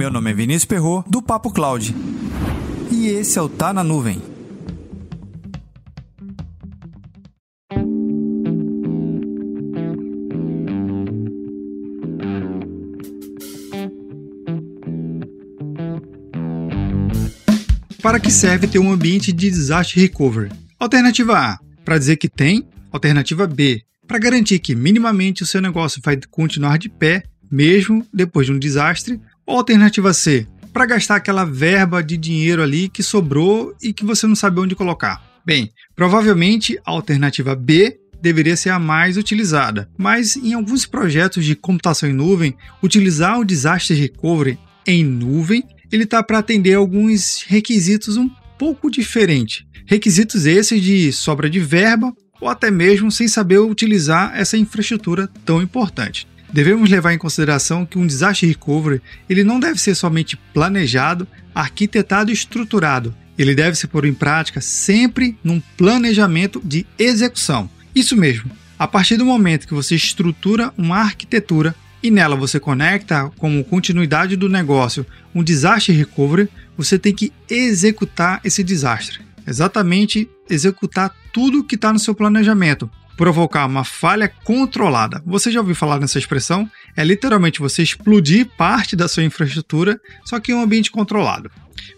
Meu nome é Vinícius Perro do Papo Cloud. E esse é o Tá na Nuvem. Para que serve ter um ambiente de disaster recovery? Alternativa A, para dizer que tem. Alternativa B, para garantir que minimamente o seu negócio vai continuar de pé, mesmo depois de um desastre. Ou alternativa C, para gastar aquela verba de dinheiro ali que sobrou e que você não sabe onde colocar. Bem, provavelmente a alternativa B deveria ser a mais utilizada, mas em alguns projetos de computação em nuvem, utilizar o Disaster Recovery em nuvem ele está para atender alguns requisitos um pouco diferentes. Requisitos esses de sobra de verba ou até mesmo sem saber utilizar essa infraestrutura tão importante. Devemos levar em consideração que um disaster recovery ele não deve ser somente planejado, arquitetado e estruturado. Ele deve ser pôr em prática sempre num planejamento de execução. Isso mesmo. A partir do momento que você estrutura uma arquitetura e nela você conecta como continuidade do negócio um desastre recovery, você tem que executar esse desastre. Exatamente executar tudo que está no seu planejamento. Provocar uma falha controlada. Você já ouviu falar nessa expressão? É literalmente você explodir parte da sua infraestrutura, só que em um ambiente controlado.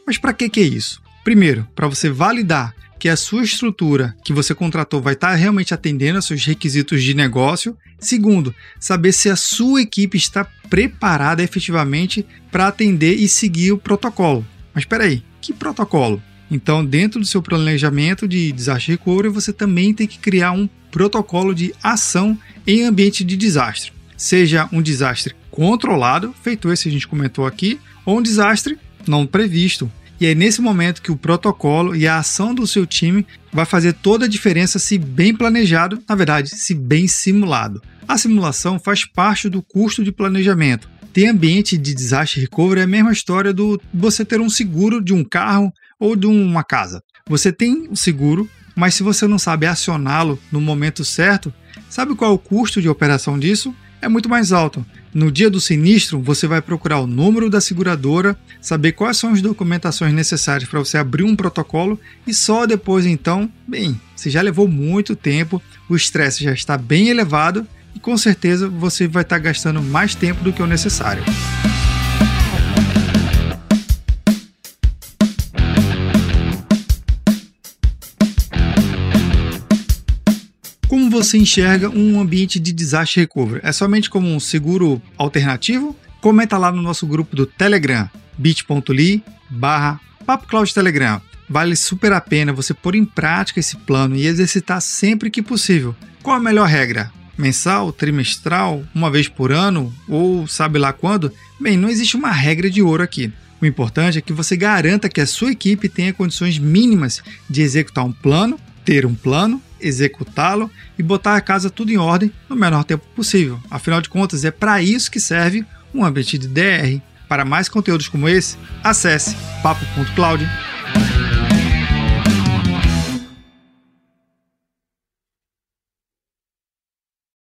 Mas para que, que é isso? Primeiro, para você validar que a sua estrutura que você contratou vai estar realmente atendendo aos seus requisitos de negócio. Segundo, saber se a sua equipe está preparada efetivamente para atender e seguir o protocolo. Mas espera aí, que protocolo? Então, dentro do seu planejamento de desastre recovery, você também tem que criar um protocolo de ação em ambiente de desastre. Seja um desastre controlado, feito esse que a gente comentou aqui, ou um desastre não previsto, e é nesse momento que o protocolo e a ação do seu time vai fazer toda a diferença se bem planejado, na verdade, se bem simulado. A simulação faz parte do custo de planejamento. Ter ambiente de desastre recovery é a mesma história do você ter um seguro de um carro ou de uma casa. Você tem o seguro, mas se você não sabe acioná-lo no momento certo, sabe qual é o custo de operação disso? É muito mais alto. No dia do sinistro, você vai procurar o número da seguradora, saber quais são as documentações necessárias para você abrir um protocolo e só depois então, bem, se já levou muito tempo, o estresse já está bem elevado e com certeza você vai estar gastando mais tempo do que o necessário. Como você enxerga um ambiente de disaster recovery? É somente como um seguro alternativo? Comenta lá no nosso grupo do Telegram, bit.ly barra Telegram. Vale super a pena você pôr em prática esse plano e exercitar sempre que possível. Qual a melhor regra? Mensal, trimestral, uma vez por ano ou sabe lá quando? Bem, não existe uma regra de ouro aqui. O importante é que você garanta que a sua equipe tenha condições mínimas de executar um plano, ter um plano executá-lo e botar a casa tudo em ordem no menor tempo possível. Afinal de contas, é para isso que serve um ambiente de DR. Para mais conteúdos como esse, acesse papo.cloud.com